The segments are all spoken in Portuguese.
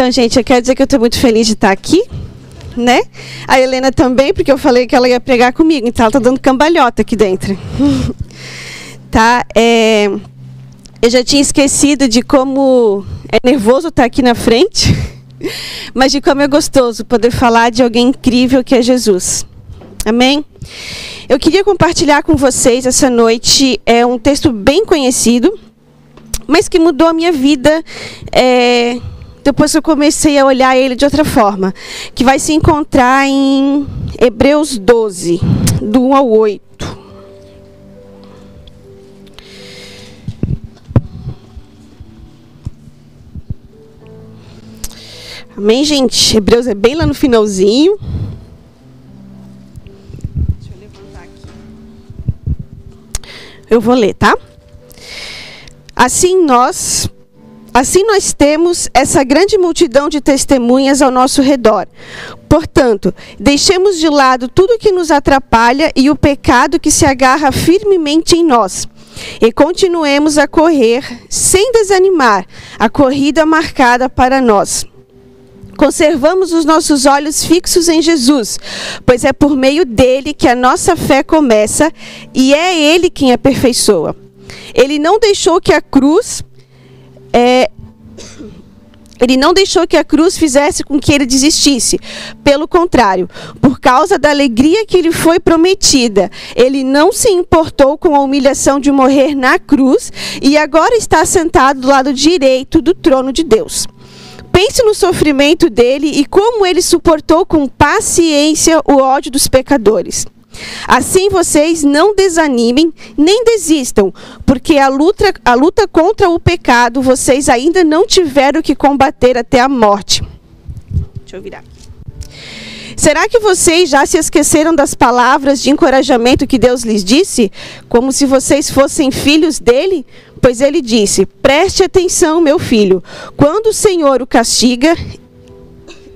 Então, gente, eu quero dizer que eu estou muito feliz de estar aqui, né? A Helena também, porque eu falei que ela ia pregar comigo, então ela está dando cambalhota aqui dentro. tá? É, eu já tinha esquecido de como é nervoso estar aqui na frente, mas de como é gostoso poder falar de alguém incrível que é Jesus. Amém? Eu queria compartilhar com vocês essa noite é um texto bem conhecido, mas que mudou a minha vida é, depois eu comecei a olhar ele de outra forma, que vai se encontrar em Hebreus 12, do 1 ao 8. Amém, gente? Hebreus é bem lá no finalzinho. Deixa eu levantar aqui. Eu vou ler, tá? Assim nós, assim nós temos essa grande multidão de testemunhas ao nosso redor. Portanto, deixemos de lado tudo que nos atrapalha e o pecado que se agarra firmemente em nós. E continuemos a correr sem desanimar a corrida marcada para nós conservamos os nossos olhos fixos em Jesus, pois é por meio dele que a nossa fé começa e é ele quem aperfeiçoa. Ele não deixou que a cruz é, ele não deixou que a cruz fizesse com que ele desistisse. Pelo contrário, por causa da alegria que lhe foi prometida, ele não se importou com a humilhação de morrer na cruz e agora está sentado do lado direito do trono de Deus. Pense no sofrimento dele e como ele suportou com paciência o ódio dos pecadores. Assim vocês não desanimem nem desistam, porque a luta, a luta contra o pecado vocês ainda não tiveram que combater até a morte. Deixa eu virar. Será que vocês já se esqueceram das palavras de encorajamento que Deus lhes disse? Como se vocês fossem filhos dele? Pois ele disse: Preste atenção, meu filho. Quando o Senhor o castiga,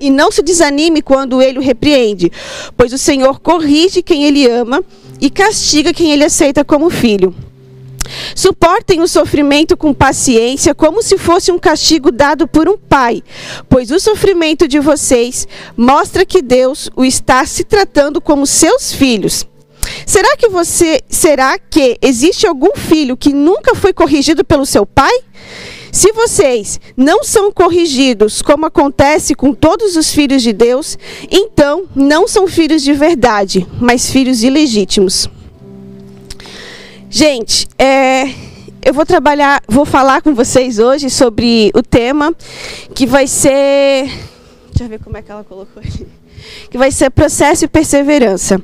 e não se desanime quando ele o repreende, pois o Senhor corrige quem ele ama e castiga quem ele aceita como filho. Suportem o sofrimento com paciência, como se fosse um castigo dado por um pai, pois o sofrimento de vocês mostra que Deus o está se tratando como seus filhos. Será que você, será que existe algum filho que nunca foi corrigido pelo seu pai? Se vocês não são corrigidos, como acontece com todos os filhos de Deus, então não são filhos de verdade, mas filhos ilegítimos. Gente, é, eu vou trabalhar, vou falar com vocês hoje sobre o tema que vai ser, deixa eu ver como é que ela colocou aqui, que vai ser processo e perseverança.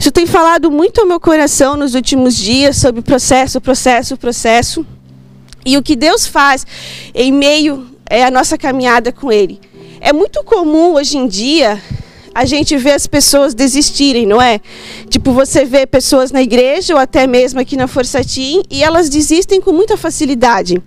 Isso tem falado muito ao meu coração nos últimos dias sobre processo, processo, processo. E o que Deus faz em meio é a nossa caminhada com Ele. É muito comum hoje em dia a gente ver as pessoas desistirem, não é? Tipo, você vê pessoas na igreja ou até mesmo aqui na Força Team e elas desistem com muita facilidade.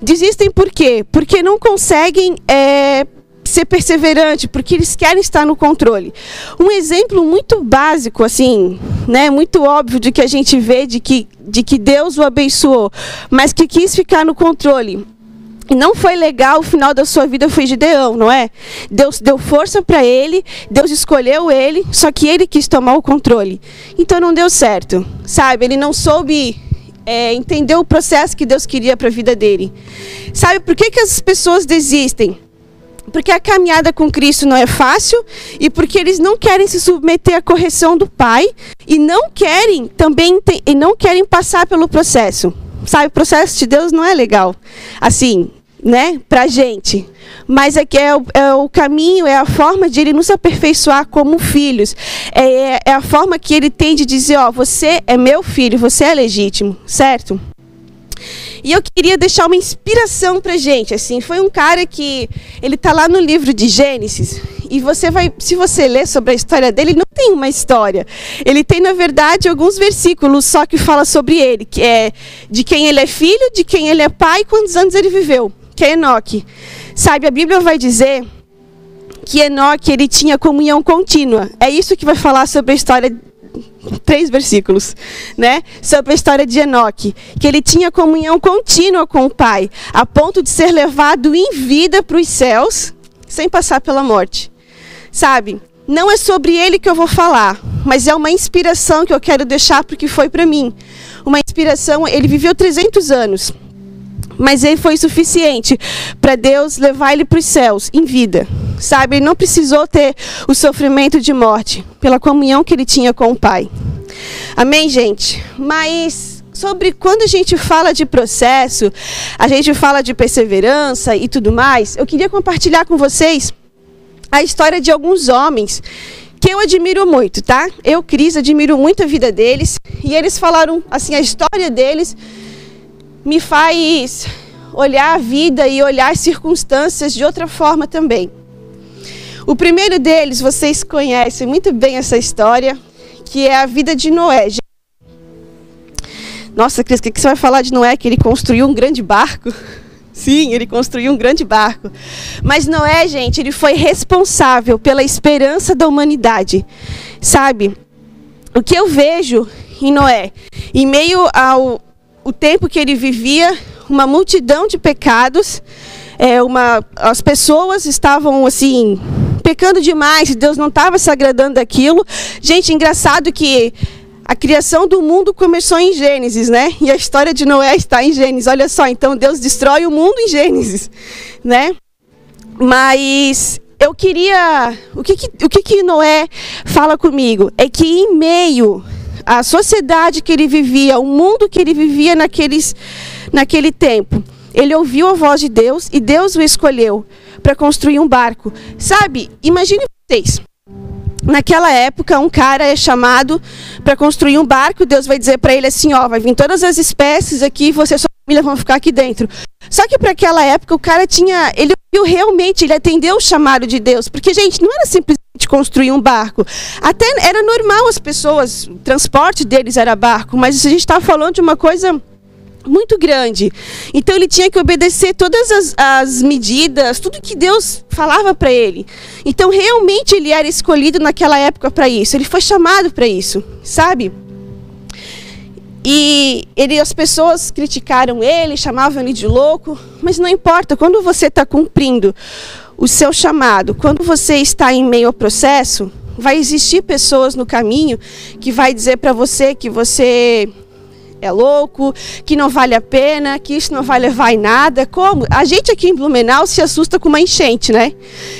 Desistem por quê? Porque não conseguem é, ser perseverante, porque eles querem estar no controle. Um exemplo muito básico, assim, né, muito óbvio de que a gente vê de que, de que Deus o abençoou, mas que quis ficar no controle. Não foi legal, o final da sua vida foi Gideão, não é? Deus deu força para ele, Deus escolheu ele, só que ele quis tomar o controle. Então não deu certo, sabe? Ele não soube é, entender o processo que Deus queria para a vida dele. Sabe por que, que as pessoas desistem? Porque a caminhada com Cristo não é fácil e porque eles não querem se submeter à correção do Pai e não querem também e não querem passar pelo processo. Sabe, o processo de Deus não é legal, assim, né, para gente. Mas é que é o, é o, caminho, é a forma de ele nos aperfeiçoar como filhos. É, é a forma que ele tem de dizer, ó, você é meu filho, você é legítimo, certo? E eu queria deixar uma inspiração para gente. Assim, foi um cara que ele está lá no livro de Gênesis e você vai, se você ler sobre a história dele, não tem uma história. Ele tem na verdade alguns versículos só que fala sobre ele, que é de quem ele é filho, de quem ele é pai, quantos anos ele viveu, que é Enoque. Sabe, a Bíblia vai dizer que Enoque ele tinha comunhão contínua. É isso que vai falar sobre a história três versículos, né? Sobre a história de Enoque, que ele tinha comunhão contínua com o Pai, a ponto de ser levado em vida para os céus, sem passar pela morte. Sabe? Não é sobre ele que eu vou falar, mas é uma inspiração que eu quero deixar porque foi para mim. Uma inspiração, ele viveu 300 anos. Mas ele foi suficiente para Deus levar ele para os céus em vida. Sabe? Ele não precisou ter o sofrimento de morte pela comunhão que ele tinha com o Pai. Amém, gente? Mas sobre quando a gente fala de processo, a gente fala de perseverança e tudo mais, eu queria compartilhar com vocês a história de alguns homens que eu admiro muito, tá? Eu, Cris, admiro muito a vida deles e eles falaram assim a história deles me faz olhar a vida e olhar as circunstâncias de outra forma também. O primeiro deles, vocês conhecem muito bem essa história, que é a vida de Noé. Nossa, Cris, o que você vai falar de Noé? Que ele construiu um grande barco? Sim, ele construiu um grande barco. Mas Noé, gente, ele foi responsável pela esperança da humanidade. Sabe? O que eu vejo em Noé, em meio ao o tempo que ele vivia, uma multidão de pecados, é, uma, as pessoas estavam assim pecando demais, Deus não estava se agradando daquilo. Gente, engraçado que a criação do mundo começou em Gênesis, né? E a história de Noé está em Gênesis. Olha só, então Deus destrói o mundo em Gênesis, né? Mas eu queria, o que que, o que que Noé fala comigo é que em meio à sociedade que ele vivia, o mundo que ele vivia naqueles, naquele tempo, ele ouviu a voz de Deus e Deus o escolheu para construir um barco. Sabe? Imagine vocês. Naquela época, um cara é chamado para construir um barco. Deus vai dizer para ele assim: ó, vai vir todas as espécies aqui, você e sua família vão ficar aqui dentro. Só que para aquela época, o cara tinha, ele viu realmente, ele atendeu o chamado de Deus, porque gente, não era simplesmente construir um barco. Até era normal as pessoas, o transporte deles era barco, mas a gente está falando de uma coisa muito grande. Então ele tinha que obedecer todas as, as medidas, tudo que Deus falava para ele. Então realmente ele era escolhido naquela época para isso. Ele foi chamado para isso, sabe? E ele, as pessoas criticaram ele, chamavam ele de louco, mas não importa. Quando você está cumprindo o seu chamado, quando você está em meio ao processo, vai existir pessoas no caminho que vai dizer para você que você é louco, que não vale a pena, que isso não vai levar em nada. Como? A gente aqui em Blumenau se assusta com uma enchente, né?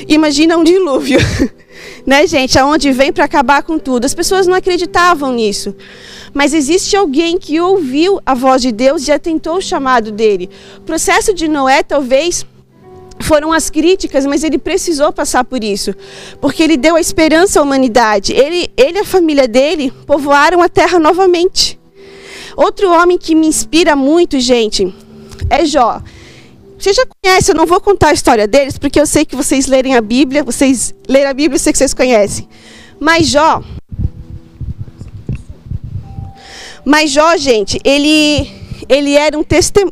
Imagina um dilúvio, né, gente? Aonde vem para acabar com tudo. As pessoas não acreditavam nisso. Mas existe alguém que ouviu a voz de Deus e atentou o chamado dele. O processo de Noé, talvez, foram as críticas, mas ele precisou passar por isso, porque ele deu a esperança à humanidade. Ele, ele e a família dele povoaram a terra novamente. Outro homem que me inspira muito, gente, é Jó. Você já conhece, eu não vou contar a história deles, porque eu sei que vocês lerem a Bíblia, vocês lerem a Bíblia, eu sei que vocês conhecem. Mas Jó, mas Jó, gente, ele ele era, um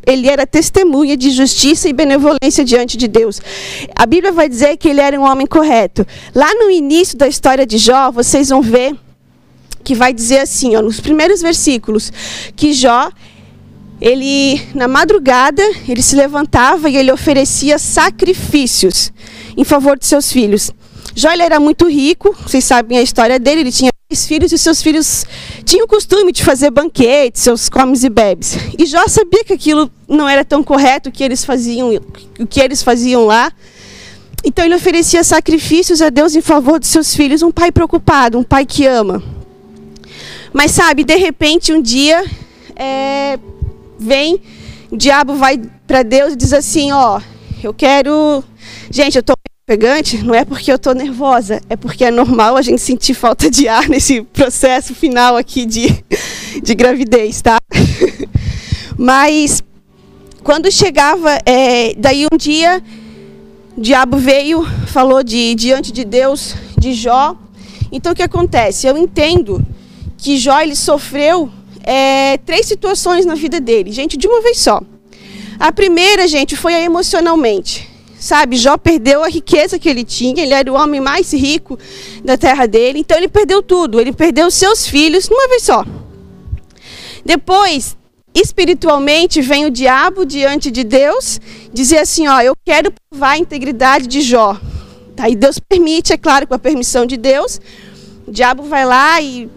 ele era testemunha de justiça e benevolência diante de Deus. A Bíblia vai dizer que ele era um homem correto. Lá no início da história de Jó, vocês vão ver que vai dizer assim, ó, nos primeiros versículos, que Jó, ele na madrugada, ele se levantava e ele oferecia sacrifícios em favor de seus filhos. Jó era muito rico, vocês sabem a história dele, ele tinha três filhos e seus filhos tinham o costume de fazer banquetes, seus comes e bebes. E Jó sabia que aquilo não era tão correto o que eles faziam, o que eles faziam lá. Então ele oferecia sacrifícios a Deus em favor de seus filhos, um pai preocupado, um pai que ama. Mas sabe, de repente um dia é, vem, o diabo vai para Deus e diz assim, ó, eu quero, gente, eu estou pegante, não é porque eu estou nervosa, é porque é normal a gente sentir falta de ar nesse processo final aqui de, de gravidez, tá? Mas quando chegava, é, daí um dia, o diabo veio, falou de diante de Deus, de Jó. Então o que acontece? Eu entendo que Jó ele sofreu é, três situações na vida dele, gente, de uma vez só. A primeira, gente, foi emocionalmente. sabe? Jó perdeu a riqueza que ele tinha, ele era o homem mais rico da terra dele, então ele perdeu tudo, ele perdeu seus filhos numa vez só. Depois, espiritualmente, vem o diabo diante de Deus, dizer assim: Ó, eu quero provar a integridade de Jó. Aí Deus permite, é claro, com a permissão de Deus, o diabo vai lá e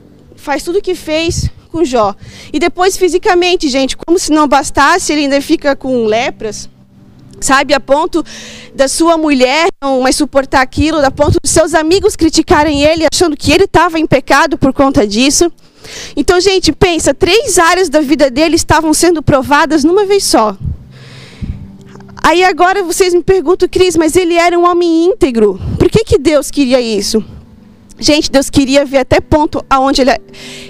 faz tudo o que fez com Jó. E depois, fisicamente, gente, como se não bastasse, ele ainda fica com lepras sabe, a ponto da sua mulher não mais suportar aquilo, a ponto dos seus amigos criticarem ele, achando que ele estava em pecado por conta disso. Então, gente, pensa, três áreas da vida dele estavam sendo provadas numa vez só. Aí agora vocês me perguntam, Cris, mas ele era um homem íntegro. Por que, que Deus queria isso? Gente, Deus queria ver até ponto aonde ele. É,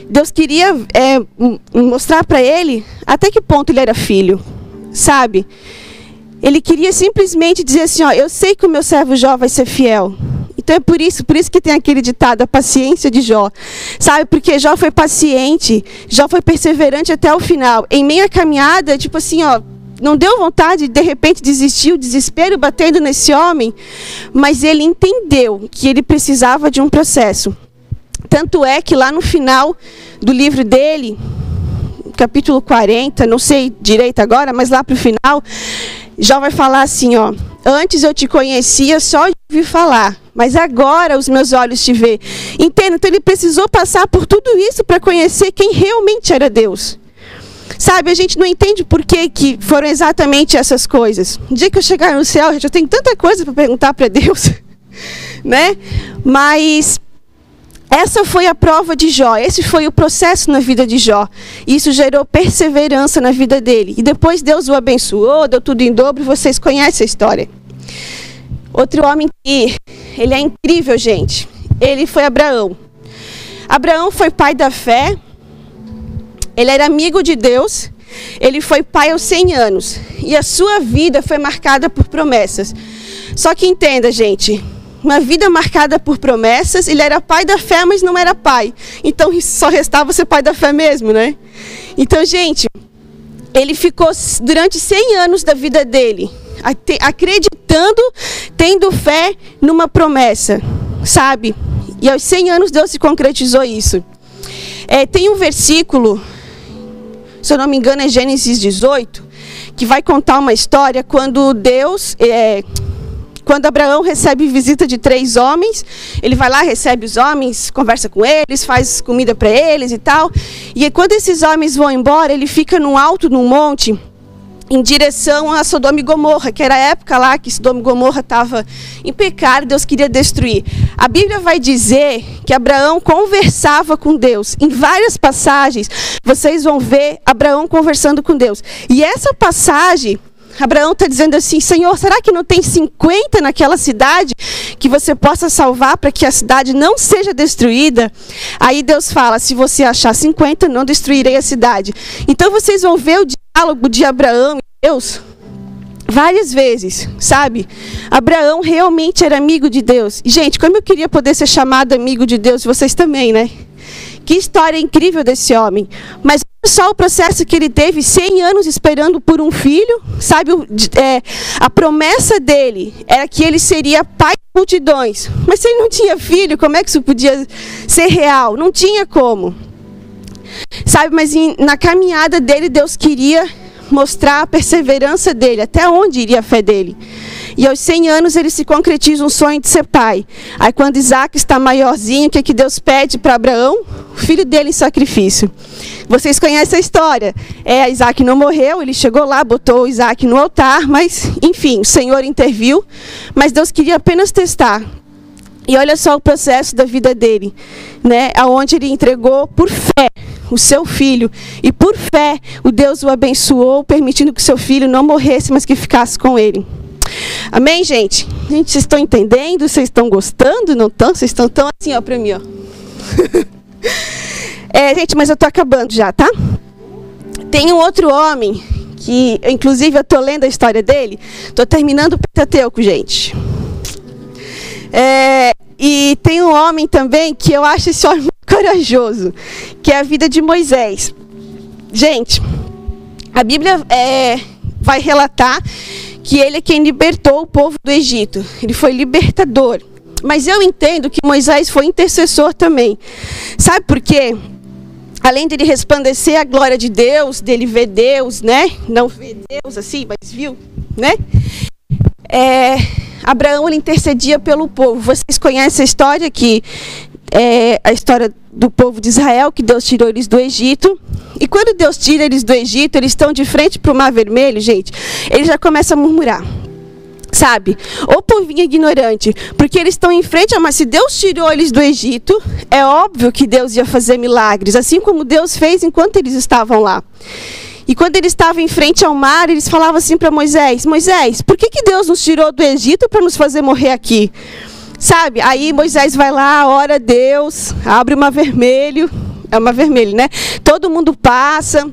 Deus queria é, mostrar para ele até que ponto ele era filho, sabe? Ele queria simplesmente dizer assim, ó, eu sei que o meu servo Jó vai ser fiel. Então é por isso, por isso que tem aquele ditado, a paciência de Jó. Sabe, porque Jó foi paciente, Jó foi perseverante até o final. Em meio à caminhada, tipo assim, ó, não deu vontade de repente desistir, o desespero batendo nesse homem, mas ele entendeu que ele precisava de um processo. Tanto é que lá no final do livro dele, capítulo 40, não sei direito agora, mas lá para o final, Jó vai falar assim, ó. Antes eu te conhecia só de ouvir falar, mas agora os meus olhos te vê. Entenda? Então ele precisou passar por tudo isso para conhecer quem realmente era Deus. Sabe, a gente não entende por que, que foram exatamente essas coisas. No dia que eu chegar no céu, eu tenho tanta coisa para perguntar para Deus, né? Mas essa foi a prova de Jó, esse foi o processo na vida de Jó. Isso gerou perseverança na vida dele. E depois Deus o abençoou, deu tudo em dobro, vocês conhecem a história. Outro homem que ele é incrível, gente. Ele foi Abraão. Abraão foi pai da fé. Ele era amigo de Deus. Ele foi pai aos 100 anos. E a sua vida foi marcada por promessas. Só que entenda, gente, uma vida marcada por promessas. Ele era pai da fé, mas não era pai. Então só restava ser pai da fé mesmo, né? Então, gente, ele ficou durante 100 anos da vida dele acreditando, tendo fé numa promessa, sabe? E aos 100 anos Deus se concretizou isso. É, tem um versículo, se eu não me engano é Gênesis 18, que vai contar uma história quando Deus, é, quando Abraão recebe visita de três homens, ele vai lá, recebe os homens, conversa com eles, faz comida para eles e tal. E quando esses homens vão embora, ele fica no alto, num monte, em direção a Sodoma e Gomorra, que era a época lá que Sodoma e Gomorra estava em pecado, Deus queria destruir. A Bíblia vai dizer que Abraão conversava com Deus. Em várias passagens, vocês vão ver Abraão conversando com Deus. E essa passagem Abraão está dizendo assim: Senhor, será que não tem 50 naquela cidade que você possa salvar para que a cidade não seja destruída? Aí Deus fala: Se você achar 50, não destruirei a cidade. Então vocês vão ver o diálogo de Abraão e Deus várias vezes, sabe? Abraão realmente era amigo de Deus. Gente, como eu queria poder ser chamado amigo de Deus, vocês também, né? Que história incrível desse homem. Mas só o processo que ele teve 100 anos esperando por um filho, sabe? É, a promessa dele era que ele seria pai de multidões. Mas se ele não tinha filho, como é que isso podia ser real? Não tinha como. Sabe, mas em, na caminhada dele, Deus queria mostrar a perseverança dele, até onde iria a fé dele. E aos 100 anos ele se concretiza um sonho de ser pai. Aí quando Isaac está maiorzinho, o que, é que Deus pede para Abraão? O filho dele em sacrifício. Vocês conhecem a história. É, Isaac não morreu, ele chegou lá, botou Isaac no altar, mas, enfim, o Senhor interviu. Mas Deus queria apenas testar. E olha só o processo da vida dele, né? Aonde ele entregou por fé o seu filho e por fé o Deus o abençoou, permitindo que seu filho não morresse, mas que ficasse com ele. Amém, gente? Gente, vocês estão entendendo? Vocês estão gostando? Não estão? Vocês estão tão assim, ó, para mim, ó. é, gente, mas eu estou acabando já, tá? Tem um outro homem que, inclusive, eu estou lendo a história dele. Estou terminando o Pentateuco, gente. É, e tem um homem também que eu acho esse homem corajoso, que é a vida de Moisés. Gente, a Bíblia é, vai relatar que ele é quem libertou o povo do Egito. Ele foi libertador. Mas eu entendo que Moisés foi intercessor também. Sabe por quê? Além dele resplandecer a glória de Deus, dele ver Deus, né? Não ver Deus assim, mas viu, né? É, Abraão ele intercedia pelo povo. Vocês conhecem a história que é a história do povo de Israel, que Deus tirou eles do Egito. E quando Deus tira eles do Egito, eles estão de frente para o Mar Vermelho, gente, eles já começam a murmurar. Sabe? O povinho ignorante. Porque eles estão em frente, mas se Deus tirou eles do Egito, é óbvio que Deus ia fazer milagres, assim como Deus fez enquanto eles estavam lá. E quando eles estavam em frente ao mar, eles falavam assim para Moisés: Moisés, por que, que Deus nos tirou do Egito para nos fazer morrer aqui? Sabe? Aí Moisés vai lá, ora a Deus, abre uma vermelho, é uma vermelho, né? Todo mundo passa.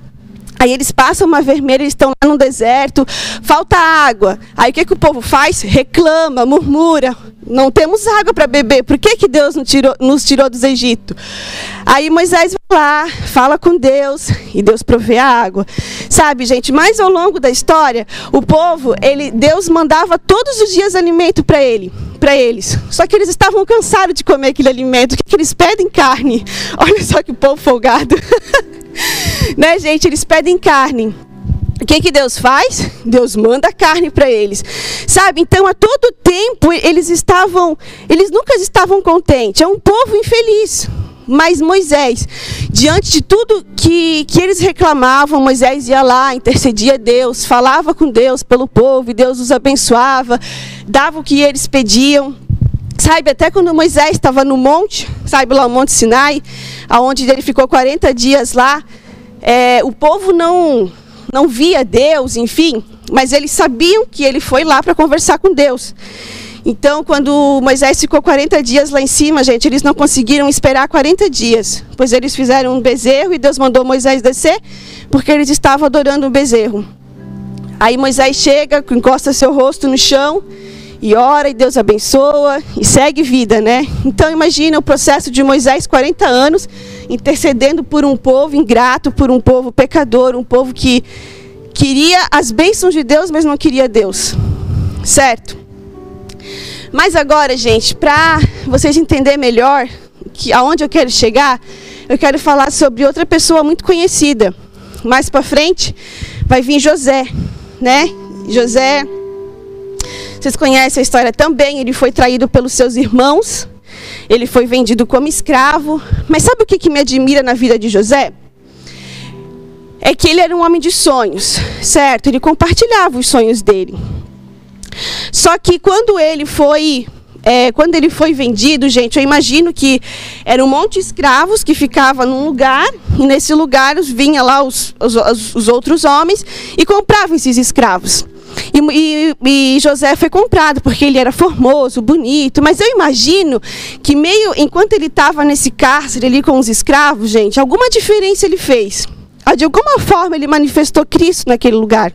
Aí eles passam uma vermelha, eles estão lá no deserto, falta água. Aí o que, que o povo faz? Reclama, murmura. Não temos água para beber. Por que, que Deus nos tirou, nos tirou dos Egito? Aí Moisés vai lá, fala com Deus e Deus provê a água. Sabe, gente, mais ao longo da história, o povo, ele, Deus mandava todos os dias alimento para ele, para eles. Só que eles estavam cansados de comer aquele alimento. O que, que eles pedem? Carne. Olha só que povo folgado. né, gente? Eles pedem carne. O que, que Deus faz? Deus manda carne para eles. Sabe? Então, a todo tempo, eles estavam, eles nunca estavam contentes. É um povo infeliz. Mas Moisés, diante de tudo que, que eles reclamavam, Moisés ia lá, intercedia a Deus, falava com Deus pelo povo, e Deus os abençoava, dava o que eles pediam. Sabe, até quando Moisés estava no monte, sabe lá o Monte Sinai, aonde ele ficou 40 dias lá, é, o povo não, não via Deus, enfim, mas eles sabiam que ele foi lá para conversar com Deus. Então, quando Moisés ficou 40 dias lá em cima, gente, eles não conseguiram esperar 40 dias, pois eles fizeram um bezerro e Deus mandou Moisés descer, porque eles estavam adorando um bezerro. Aí Moisés chega, encosta seu rosto no chão e ora e Deus abençoa e segue vida, né? Então imagina o processo de Moisés 40 anos intercedendo por um povo ingrato, por um povo pecador, um povo que queria as bênçãos de Deus, mas não queria Deus. Certo? Mas agora, gente, para vocês entenderem melhor que aonde eu quero chegar, eu quero falar sobre outra pessoa muito conhecida. Mais para frente vai vir José, né? José vocês conhecem a história também, ele foi traído pelos seus irmãos, ele foi vendido como escravo. Mas sabe o que, que me admira na vida de José? É que ele era um homem de sonhos, certo? Ele compartilhava os sonhos dele. Só que quando ele foi é, quando ele foi vendido, gente, eu imagino que era um monte de escravos que ficava num lugar, e nesse lugar vinha lá os, os, os outros homens e compravam esses escravos. E, e, e, José foi comprado porque ele era formoso, bonito. Mas eu imagino que meio enquanto ele estava nesse cárcere ali com os escravos, gente, alguma diferença ele fez. Ah, de alguma forma ele manifestou Cristo naquele lugar.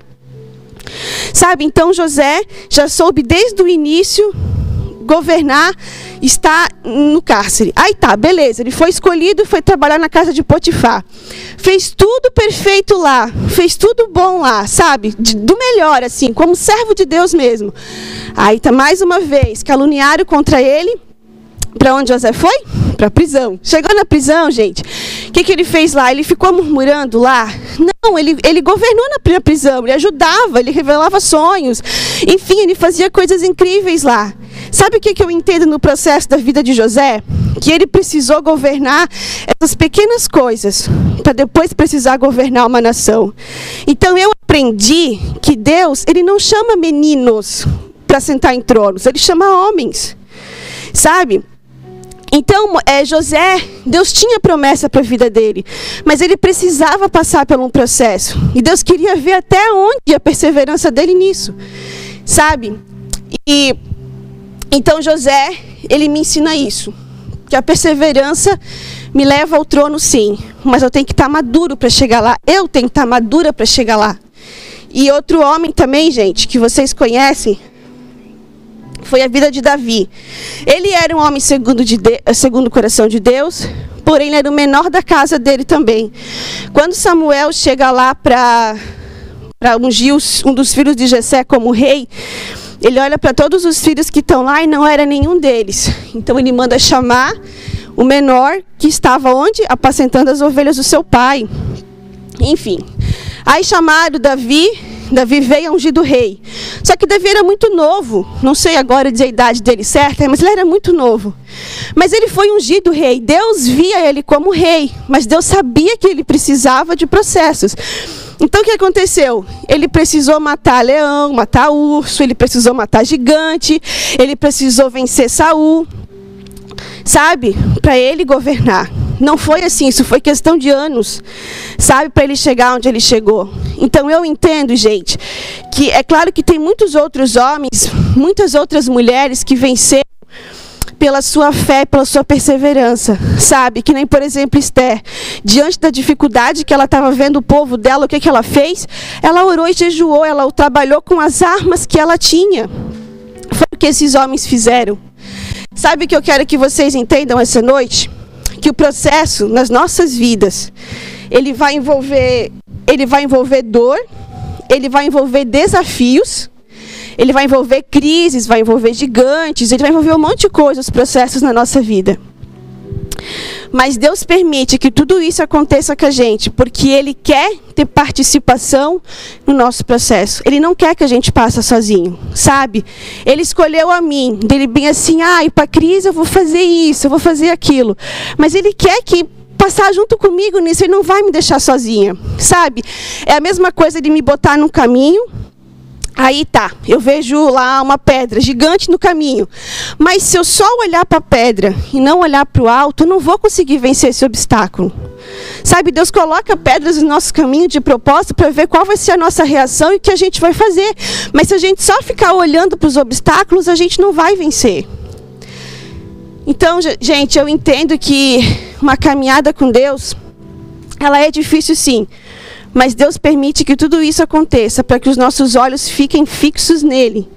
Sabe? Então José já soube desde o início governar está no cárcere. Aí tá, beleza. Ele foi escolhido, foi trabalhar na casa de Potifar. Fez tudo perfeito lá, fez tudo bom lá, sabe? De, do melhor, assim, como servo de Deus mesmo. Aí tá mais uma vez, caluniaram contra ele. Para onde José foi? Para a prisão. Chegou na prisão, gente. O que, que ele fez lá? Ele ficou murmurando lá? Não, ele, ele governou na prisão, ele ajudava, ele revelava sonhos. Enfim, ele fazia coisas incríveis lá. Sabe o que, eu entendo no processo da vida de José? Que ele precisou governar essas pequenas coisas para depois precisar governar uma nação. Então eu aprendi que Deus, ele não chama meninos para sentar em tronos, ele chama homens. Sabe? Então, é, José, Deus tinha promessa para a vida dele, mas ele precisava passar por um processo. E Deus queria ver até onde a perseverança dele nisso. Sabe? E então José, ele me ensina isso, que a perseverança me leva ao trono sim, mas eu tenho que estar maduro para chegar lá. Eu tenho que estar madura para chegar lá. E outro homem também, gente, que vocês conhecem, foi a vida de Davi. Ele era um homem segundo, de de, segundo o coração de Deus, porém ele era o menor da casa dele também. Quando Samuel chega lá para ungir um dos filhos de Jessé como rei, ele olha para todos os filhos que estão lá e não era nenhum deles. Então ele manda chamar o menor que estava onde? Apacentando as ovelhas do seu pai. Enfim. Aí chamaram Davi, Davi veio ungido rei. Só que Davi era muito novo, não sei agora dizer a idade dele certa, mas ele era muito novo. Mas ele foi ungido rei. Deus via ele como rei, mas Deus sabia que ele precisava de processos. Então o que aconteceu? Ele precisou matar leão, matar urso, ele precisou matar gigante, ele precisou vencer Saul, sabe? Para ele governar. Não foi assim, isso foi questão de anos, sabe, para ele chegar onde ele chegou. Então eu entendo, gente, que é claro que tem muitos outros homens, muitas outras mulheres que venceram pela sua fé, pela sua perseverança, sabe? Que nem, por exemplo, Esther, diante da dificuldade que ela estava vendo o povo dela, o que, que ela fez? Ela orou e jejuou, ela trabalhou com as armas que ela tinha. Foi o que esses homens fizeram. Sabe o que eu quero que vocês entendam essa noite? Que o processo nas nossas vidas, ele vai envolver, ele vai envolver dor, ele vai envolver desafios, ele vai envolver crises, vai envolver gigantes, ele vai envolver um monte de coisas, processos na nossa vida. Mas Deus permite que tudo isso aconteça com a gente, porque Ele quer ter participação no nosso processo. Ele não quer que a gente passe sozinho, sabe? Ele escolheu a mim, dele bem assim, ah, e para a crise eu vou fazer isso, eu vou fazer aquilo. Mas Ele quer que passar junto comigo nisso, Ele não vai me deixar sozinha, sabe? É a mesma coisa de me botar num caminho, Aí tá, eu vejo lá uma pedra gigante no caminho. Mas se eu só olhar para a pedra e não olhar para o alto, eu não vou conseguir vencer esse obstáculo. Sabe, Deus coloca pedras no nosso caminho de propósito para ver qual vai ser a nossa reação e o que a gente vai fazer. Mas se a gente só ficar olhando para os obstáculos, a gente não vai vencer. Então, gente, eu entendo que uma caminhada com Deus, ela é difícil sim. Mas Deus permite que tudo isso aconteça para que os nossos olhos fiquem fixos nele.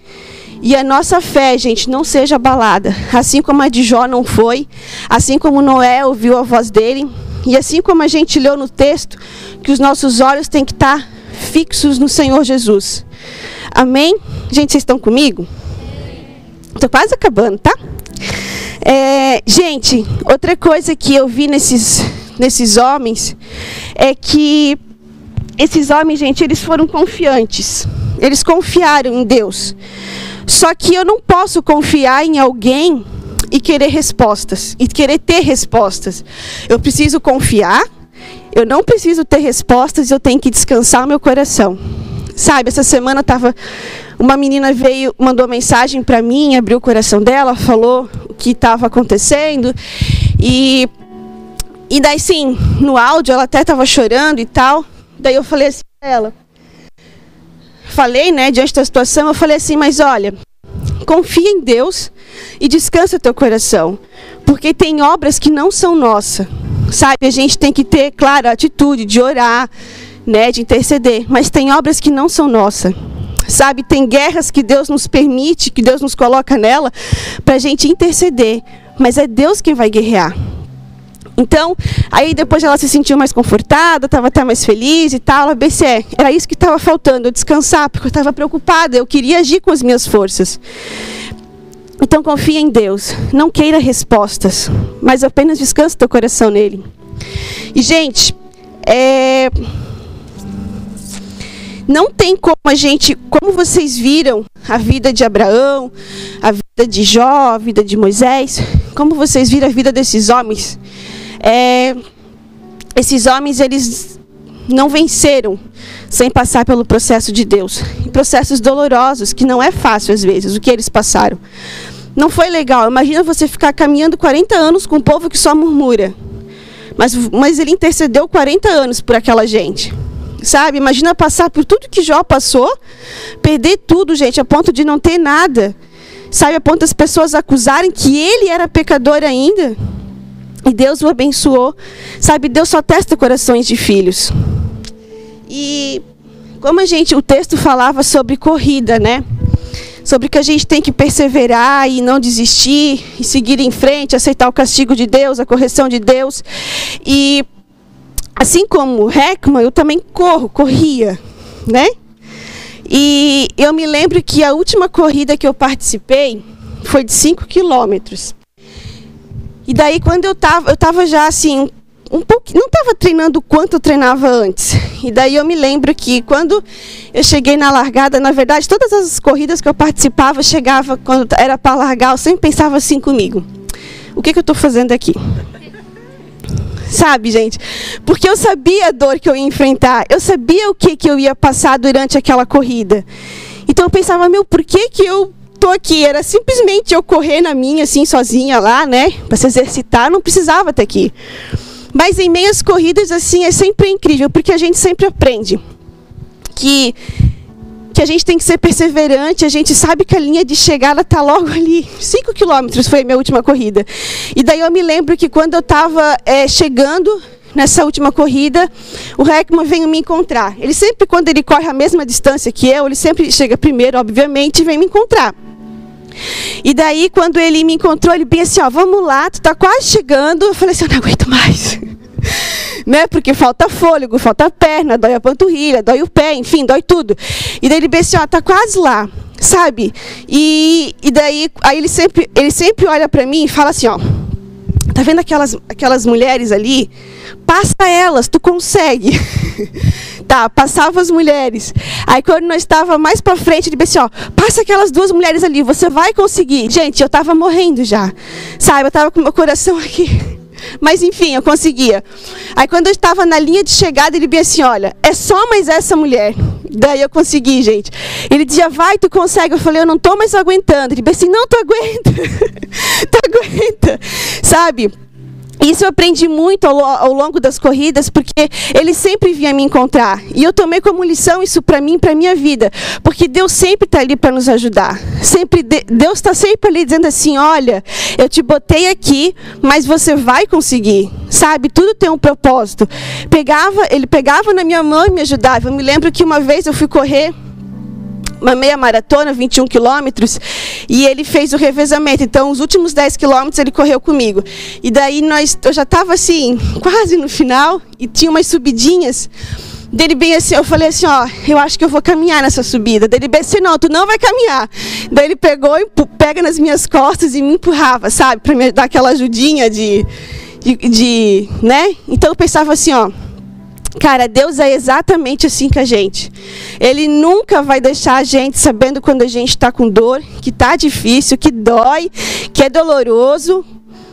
E a nossa fé, gente, não seja abalada. Assim como a de Jó não foi, assim como Noé ouviu a voz dele, e assim como a gente leu no texto, que os nossos olhos têm que estar fixos no Senhor Jesus. Amém? Gente, vocês estão comigo? Estou quase acabando, tá? É, gente, outra coisa que eu vi nesses, nesses homens é que esses homens, gente, eles foram confiantes. Eles confiaram em Deus. Só que eu não posso confiar em alguém e querer respostas, e querer ter respostas. Eu preciso confiar, eu não preciso ter respostas, eu tenho que descansar meu coração. Sabe, essa semana tava uma menina veio, mandou mensagem para mim, abriu o coração dela, falou o que estava acontecendo e e daí sim, no áudio ela até estava chorando e tal. Daí eu falei assim para ela. Falei, né, diante da situação, eu falei assim, mas olha, confia em Deus e descansa teu coração. Porque tem obras que não são nossas. Sabe, a gente tem que ter, claro, a atitude de orar, né, de interceder, mas tem obras que não são nossas. Sabe, tem guerras que Deus nos permite, que Deus nos coloca nela para a gente interceder, mas é Deus quem vai guerrear. Então, aí depois ela se sentiu mais confortada, estava até mais feliz e tal. Ela BCE, era isso que estava faltando, eu descansar, porque eu estava preocupada, eu queria agir com as minhas forças. Então confia em Deus, não queira respostas, mas apenas descanse teu coração nele. E gente, é... não tem como a gente, como vocês viram a vida de Abraão, a vida de Jó, a vida de Moisés, como vocês viram a vida desses homens, é, esses homens eles não venceram sem passar pelo processo de Deus, processos dolorosos que não é fácil às vezes o que eles passaram. Não foi legal. Imagina você ficar caminhando 40 anos com um povo que só murmura. Mas, mas ele intercedeu 40 anos por aquela gente. Sabe? Imagina passar por tudo que Jó passou, perder tudo, gente, a ponto de não ter nada. Sabe? A ponto das pessoas acusarem que ele era pecador ainda. E Deus o abençoou. Sabe, Deus só testa corações de filhos. E como a gente, o texto falava sobre corrida, né? Sobre que a gente tem que perseverar e não desistir, e seguir em frente, aceitar o castigo de Deus, a correção de Deus. E assim como Heckman, eu também corro, corria, né? E eu me lembro que a última corrida que eu participei foi de 5 quilômetros. E daí quando eu estava, eu estava já assim, um pouco, não estava treinando quanto eu treinava antes. E daí eu me lembro que quando eu cheguei na largada, na verdade, todas as corridas que eu participava, chegava quando era para largar, eu sempre pensava assim comigo: o que, que eu estou fazendo aqui? Sabe, gente? Porque eu sabia a dor que eu ia enfrentar, eu sabia o que, que eu ia passar durante aquela corrida. Então eu pensava, meu, por que, que eu tô aqui? Era simplesmente eu correr na minha, assim, sozinha lá, né? Para se exercitar, não precisava estar aqui. Mas em meias corridas, assim, é sempre incrível, porque a gente sempre aprende que, que a gente tem que ser perseverante, a gente sabe que a linha de chegada está logo ali. Cinco quilômetros foi a minha última corrida. E daí eu me lembro que quando eu estava é, chegando nessa última corrida, o Heckman veio me encontrar. Ele sempre, quando ele corre a mesma distância que eu, ele sempre chega primeiro, obviamente, e vem me encontrar. E daí, quando ele me encontrou, ele bem assim, ó, vamos lá, tu tá quase chegando. Eu falei assim, eu não aguento mais. né? Porque falta fôlego, falta perna, dói a panturrilha, dói o pé, enfim, dói tudo. E daí ele bem assim, ó, tá quase lá, sabe? E, e daí, aí ele sempre, ele sempre olha para mim e fala assim, ó, tá vendo aquelas, aquelas mulheres ali? Passa elas, tu consegue. tá, passava as mulheres. Aí quando nós estava mais para frente, ele disse, ó, passa aquelas duas mulheres ali, você vai conseguir. Gente, eu estava morrendo já. Sabe, eu estava com meu coração aqui. Mas enfim, eu conseguia. Aí quando eu estava na linha de chegada, ele disse assim, olha, é só mais essa mulher. Daí eu consegui, gente. Ele dizia, vai, tu consegue. Eu falei, eu não estou mais aguentando. Ele disse não, tu aguenta. tu aguenta. Sabe? Isso eu aprendi muito ao, ao, longo das corridas, porque ele sempre vinha me encontrar. E eu tomei como lição isso para mim, para minha vida, porque Deus sempre está ali para nos ajudar. Sempre Deus está sempre ali dizendo assim: olha, eu te botei aqui, mas você vai conseguir, sabe? Tudo tem um propósito. Pegava, ele pegava na minha mão e me ajudava. Eu me lembro que uma vez eu fui correr uma meia maratona, 21 quilômetros, e ele fez o revezamento. Então, os últimos 10 quilômetros ele correu comigo. E daí nós, eu já estava assim, quase no final, e tinha umas subidinhas. Dele bem assim, eu falei assim, ó, eu acho que eu vou caminhar nessa subida. Dele bem assim, não, tu não vai caminhar. Daí ele pegou, pega nas minhas costas e me empurrava, sabe, para me dar aquela ajudinha de, de, de, né? Então eu pensava assim, ó, Cara, Deus é exatamente assim com a gente. Ele nunca vai deixar a gente sabendo quando a gente está com dor, que está difícil, que dói, que é doloroso,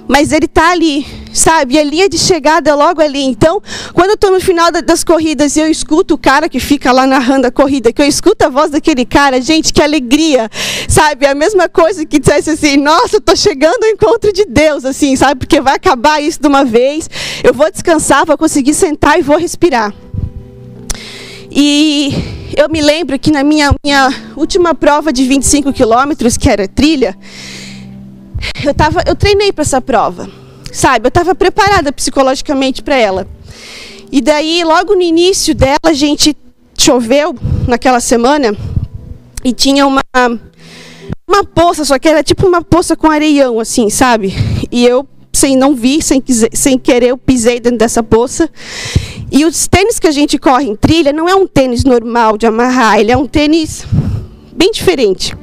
mas ele está ali, sabe? E a linha de chegada é logo ali. Então, quando eu estou no final das corridas e eu escuto o cara que fica lá narrando a corrida, que eu escuto a voz daquele cara, gente, que alegria, sabe? É a mesma coisa que dissesse assim, nossa, estou chegando ao encontro de Deus, assim, sabe? Porque vai acabar isso de uma vez, eu vou descansar, vou conseguir sentar e vou respirar. E eu me lembro que na minha, minha última prova de 25 quilômetros, que era trilha, eu, tava, eu treinei para essa prova, sabe? Eu estava preparada psicologicamente para ela. E daí, logo no início dela, a gente choveu naquela semana e tinha uma uma poça, só que era tipo uma poça com areião, assim, sabe? E eu, sem não vir, sem, sem querer, eu pisei dentro dessa poça. E os tênis que a gente corre em trilha não é um tênis normal de amarrar, ele é um tênis bem diferente.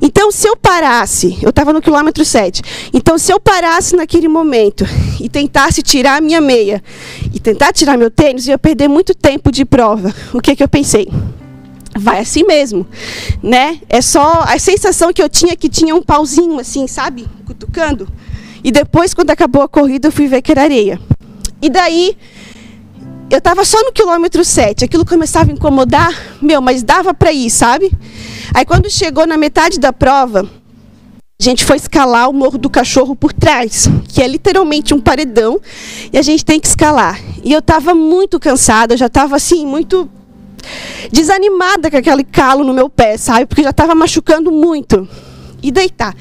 Então, se eu parasse, eu estava no quilômetro 7, então se eu parasse naquele momento e tentasse tirar a minha meia e tentar tirar meu tênis, eu ia perder muito tempo de prova. O que, que eu pensei? Vai assim mesmo, né? É só a sensação que eu tinha que tinha um pauzinho assim, sabe? Cutucando. E depois, quando acabou a corrida, eu fui ver que era areia. E daí, eu estava só no quilômetro 7, aquilo começava a incomodar, meu, mas dava para ir, sabe? Aí quando chegou na metade da prova, a gente foi escalar o Morro do Cachorro por trás, que é literalmente um paredão, e a gente tem que escalar. E eu estava muito cansada, já estava assim, muito desanimada com aquele calo no meu pé, sabe? Porque já estava machucando muito. E deitar.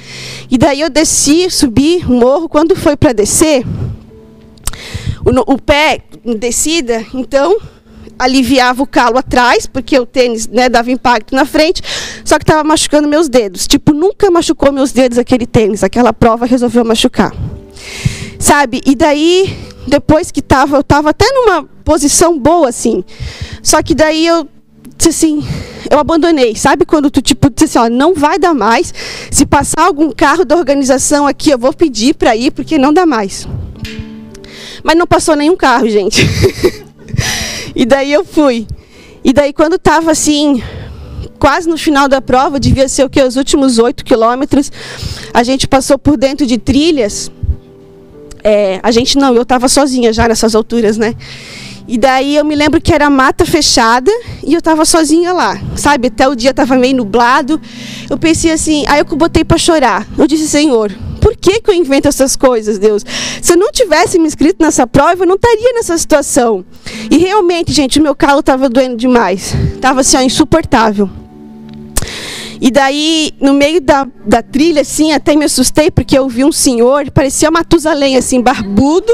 E daí eu desci, subi o morro. Quando foi para descer, o, o pé descida, então aliviava o calo atrás, porque o tênis né, dava impacto na frente, só que estava machucando meus dedos. Tipo, nunca machucou meus dedos aquele tênis, aquela prova resolveu machucar. Sabe? E daí, depois que tava, eu estava até numa posição boa, assim. Só que daí eu disse assim, eu abandonei. Sabe quando tu tipo disse assim, ó, não vai dar mais. Se passar algum carro da organização aqui, eu vou pedir para ir porque não dá mais. Mas não passou nenhum carro, gente. e daí eu fui. E daí quando estava assim, quase no final da prova, devia ser o que os últimos oito quilômetros, a gente passou por dentro de trilhas. É, a gente não, eu estava sozinha já nessas alturas, né? E daí eu me lembro que era mata fechada e eu estava sozinha lá, sabe? Até o dia estava meio nublado. Eu pensei assim, aí eu botei para chorar. Eu disse, Senhor, por que, que eu invento essas coisas, Deus? Se eu não tivesse me inscrito nessa prova, eu não estaria nessa situação. E realmente, gente, o meu calo estava doendo demais. Estava assim, ó, insuportável. E daí, no meio da, da trilha, assim, até me assustei, porque eu vi um senhor, parecia Matusalém, assim, barbudo,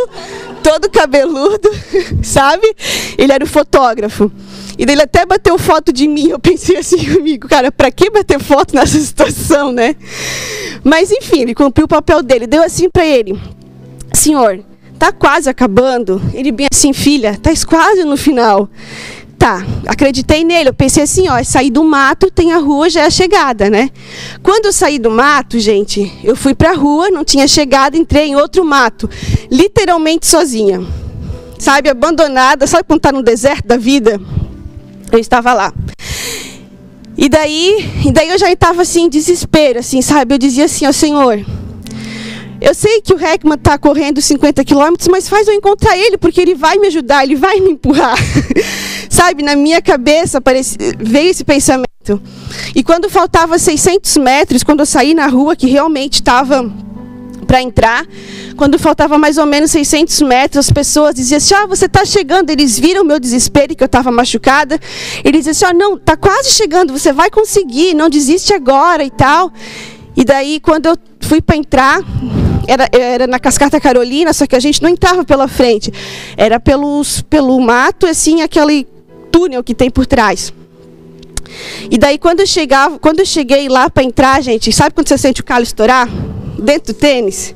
todo cabeludo, sabe? Ele era o fotógrafo. E daí ele até bateu foto de mim. Eu pensei assim comigo, cara, para que bater foto nessa situação, né? Mas enfim, ele cumpriu o papel dele. Deu assim para ele: Senhor, tá quase acabando. Ele bem assim, filha, tá quase no final. Tá, acreditei nele. Eu pensei assim, ó, sair do mato, tem a rua, já é a chegada, né? Quando eu saí do mato, gente, eu fui pra rua, não tinha chegado, entrei em outro mato, literalmente sozinha. Sabe, abandonada, sabe quando tá no deserto da vida? Eu estava lá. E daí, e daí eu já estava assim, em desespero, assim, sabe? Eu dizia assim, ó Senhor, eu sei que o Heckman está correndo 50 quilômetros, mas faz eu encontrar ele, porque ele vai me ajudar, ele vai me empurrar. Sabe, na minha cabeça apareci, veio esse pensamento. E quando faltava 600 metros, quando eu saí na rua, que realmente estava para entrar, quando faltava mais ou menos 600 metros, as pessoas diziam assim: Ah, você está chegando. Eles viram o meu desespero que eu estava machucada. Eles diziam assim: Ah, não, está quase chegando, você vai conseguir, não desiste agora e tal. E daí, quando eu fui para entrar, era, era na Cascata Carolina, só que a gente não entrava pela frente, era pelos, pelo mato, assim, aquele túnel que tem por trás. E daí quando eu chegava, quando eu cheguei lá para entrar, gente, sabe quando você sente o calo estourar dentro do tênis?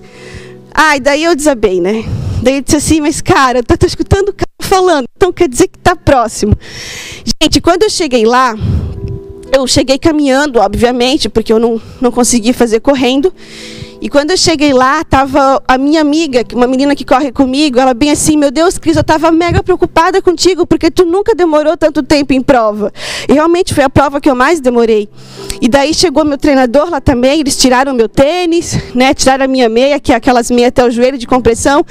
E daí eu desabei, né? Daí eu disse assim, mas cara, tô, tô escutando o cara falando, então quer dizer que está próximo. Gente, quando eu cheguei lá, eu cheguei caminhando, obviamente, porque eu não, não consegui fazer correndo. E quando eu cheguei lá, tava a minha amiga, uma menina que corre comigo, ela bem assim, meu Deus, Cris, eu estava mega preocupada contigo, porque tu nunca demorou tanto tempo em prova. E realmente foi a prova que eu mais demorei. E daí chegou meu treinador lá também, eles tiraram meu tênis, né, tiraram a minha meia, que é aquelas meias até o joelho de compressão.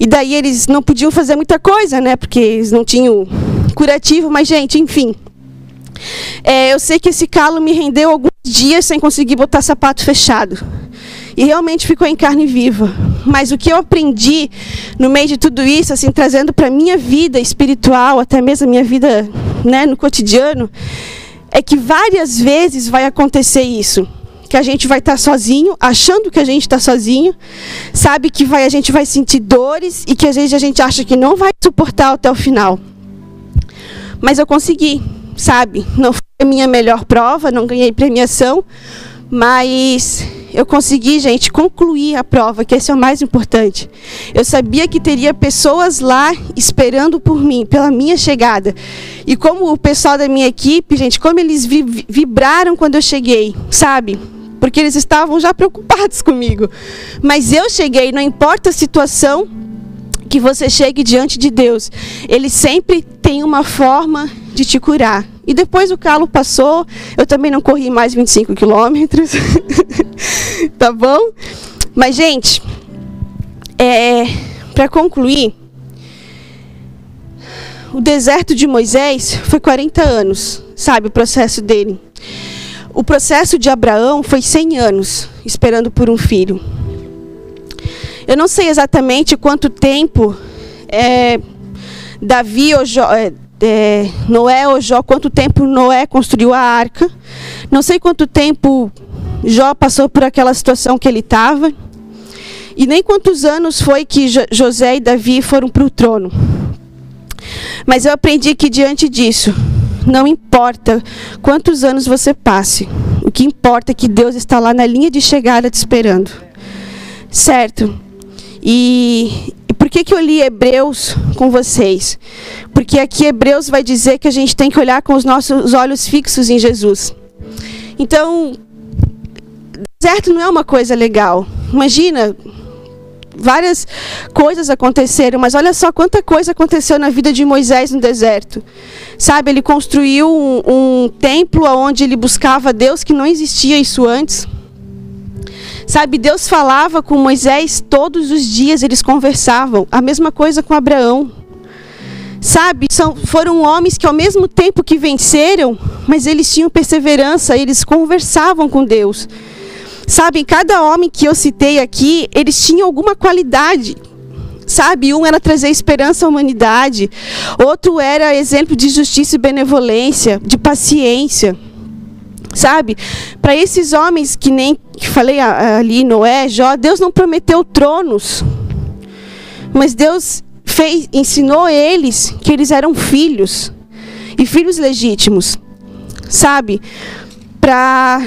E daí eles não podiam fazer muita coisa, né, porque eles não tinham curativo, mas gente, enfim. É, eu sei que esse calo me rendeu alguns dias sem conseguir botar sapato fechado e realmente ficou em carne viva. Mas o que eu aprendi no meio de tudo isso, assim, trazendo para minha vida espiritual, até mesmo a minha vida né, no cotidiano, é que várias vezes vai acontecer isso. Que a gente vai estar tá sozinho, achando que a gente está sozinho, sabe que vai, a gente vai sentir dores e que às vezes a gente acha que não vai suportar até o final. Mas eu consegui, sabe? Não foi a minha melhor prova, não ganhei premiação, mas eu consegui, gente, concluir a prova, que esse é o mais importante. Eu sabia que teria pessoas lá esperando por mim, pela minha chegada. E como o pessoal da minha equipe, gente, como eles vibraram quando eu cheguei, sabe? Porque eles estavam já preocupados comigo. Mas eu cheguei, não importa a situação que você chegue diante de Deus, ele sempre tem uma forma de te curar. E depois o calo passou, eu também não corri mais 25 quilômetros. tá bom? Mas, gente, é, para concluir, o deserto de Moisés foi 40 anos, sabe, o processo dele. O processo de Abraão foi 100 anos, esperando por um filho. Eu não sei exatamente quanto tempo é, Davi ou é, é, Noé ou Jó, quanto tempo Noé construiu a arca. Não sei quanto tempo Jó passou por aquela situação que ele estava. E nem quantos anos foi que José e Davi foram para o trono. Mas eu aprendi que diante disso, não importa quantos anos você passe, o que importa é que Deus está lá na linha de chegada te esperando. Certo? E por que, que eu li Hebreus com vocês? Porque aqui Hebreus vai dizer que a gente tem que olhar com os nossos olhos fixos em Jesus. Então, deserto não é uma coisa legal. Imagina, várias coisas aconteceram, mas olha só quanta coisa aconteceu na vida de Moisés no deserto. Sabe, ele construiu um, um templo onde ele buscava Deus que não existia isso antes. Sabe, Deus falava com Moisés todos os dias, eles conversavam. A mesma coisa com Abraão. Sabe, são, foram homens que ao mesmo tempo que venceram, mas eles tinham perseverança, eles conversavam com Deus. Sabe, cada homem que eu citei aqui, eles tinham alguma qualidade. Sabe, um era trazer esperança à humanidade, outro era exemplo de justiça e benevolência, de paciência. Sabe? Para esses homens que nem que falei ali, Noé, Jó, Deus não prometeu tronos. Mas Deus fez, ensinou eles que eles eram filhos e filhos legítimos. Sabe? Para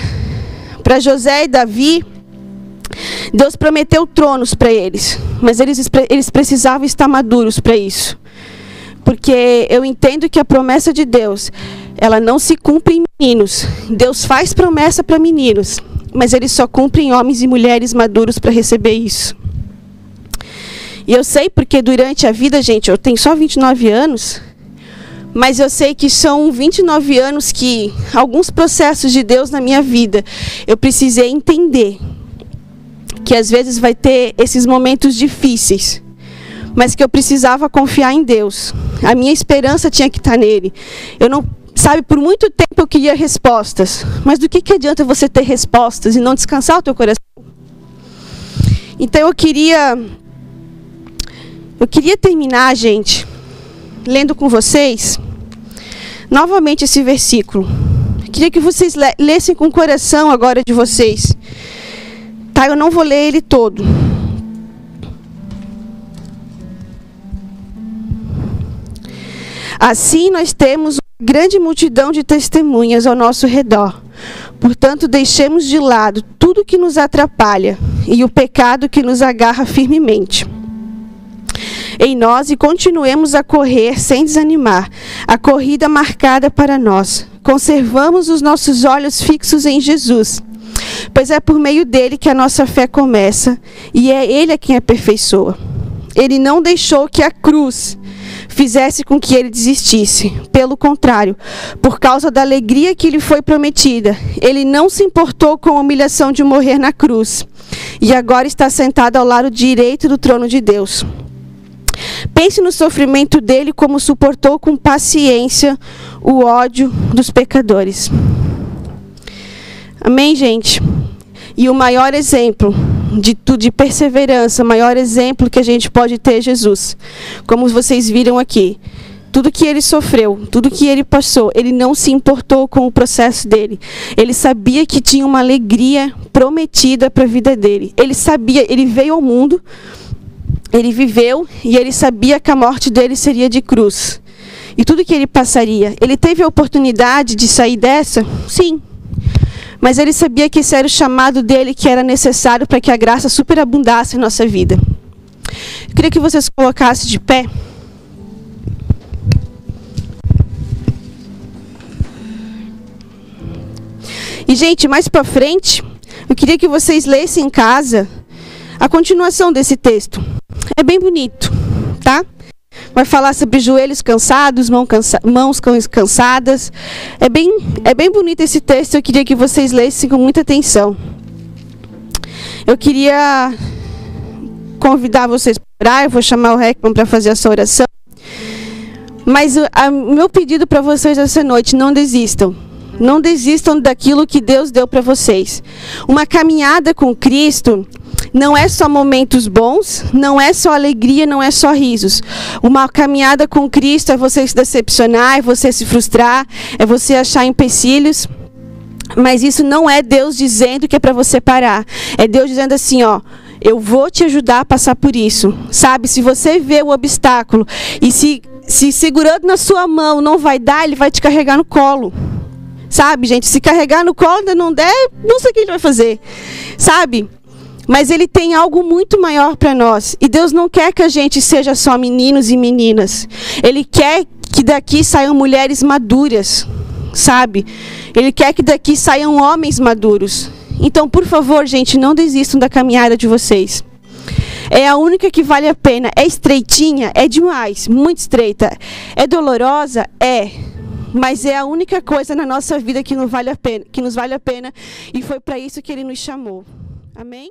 para José e Davi, Deus prometeu tronos para eles, mas eles, eles precisavam estar maduros para isso. Porque eu entendo que a promessa de Deus ela não se cumpre em meninos. Deus faz promessa para meninos, mas ele só cumpre em homens e mulheres maduros para receber isso. E eu sei porque durante a vida, gente, eu tenho só 29 anos, mas eu sei que são 29 anos que alguns processos de Deus na minha vida eu precisei entender que às vezes vai ter esses momentos difíceis, mas que eu precisava confiar em Deus. A minha esperança tinha que estar nele. Eu não Sabe, por muito tempo eu queria respostas. Mas do que, que adianta você ter respostas e não descansar o teu coração? Então eu queria. Eu queria terminar, gente, lendo com vocês novamente esse versículo. Eu queria que vocês lessem com o coração agora de vocês. Tá? Eu não vou ler ele todo. Assim nós temos grande multidão de testemunhas ao nosso redor. Portanto, deixemos de lado tudo que nos atrapalha e o pecado que nos agarra firmemente em nós e continuemos a correr sem desanimar, a corrida marcada para nós. Conservamos os nossos olhos fixos em Jesus, pois é por meio dele que a nossa fé começa e é ele a quem aperfeiçoa. Ele não deixou que a cruz fizesse com que ele desistisse. Pelo contrário, por causa da alegria que lhe foi prometida, ele não se importou com a humilhação de morrer na cruz. E agora está sentado ao lado direito do trono de Deus. Pense no sofrimento dele como suportou com paciência o ódio dos pecadores. Amém, gente? E o maior exemplo de, de perseverança, maior exemplo que a gente pode ter é Jesus. Como vocês viram aqui. Tudo que ele sofreu, tudo que ele passou, ele não se importou com o processo dele. Ele sabia que tinha uma alegria prometida para a vida dele. Ele sabia, ele veio ao mundo, ele viveu e ele sabia que a morte dele seria de cruz. E tudo que ele passaria. Ele teve a oportunidade de sair dessa? Sim, mas ele sabia que esse era o chamado dele que era necessário para que a graça superabundasse em nossa vida. Eu queria que vocês colocassem de pé. E gente, mais para frente, eu queria que vocês lessem em casa a continuação desse texto. É bem bonito, tá? Vai falar sobre joelhos cansados, mãos, cansa mãos cansadas. É bem, é bem bonito esse texto, eu queria que vocês lessem com muita atenção. Eu queria convidar vocês para orar, eu vou chamar o Reckman para fazer essa oração. Mas o meu pedido para vocês essa noite, não desistam. Não desistam daquilo que Deus deu para vocês. Uma caminhada com Cristo não é só momentos bons, não é só alegria, não é só risos. Uma caminhada com Cristo é você se decepcionar, é você se frustrar, é você achar empecilhos. Mas isso não é Deus dizendo que é para você parar. É Deus dizendo assim, ó, eu vou te ajudar a passar por isso. Sabe, se você vê o obstáculo e se se segurando na sua mão não vai dar, ele vai te carregar no colo. Sabe, gente, se carregar no colo ainda não der, não sei o que ele vai fazer. Sabe? Mas Ele tem algo muito maior para nós. E Deus não quer que a gente seja só meninos e meninas. Ele quer que daqui saiam mulheres maduras, sabe? Ele quer que daqui saiam homens maduros. Então, por favor, gente, não desistam da caminhada de vocês. É a única que vale a pena. É estreitinha? É demais, muito estreita. É dolorosa? É. Mas é a única coisa na nossa vida que, não vale a pena, que nos vale a pena. E foi para isso que ele nos chamou. Amém?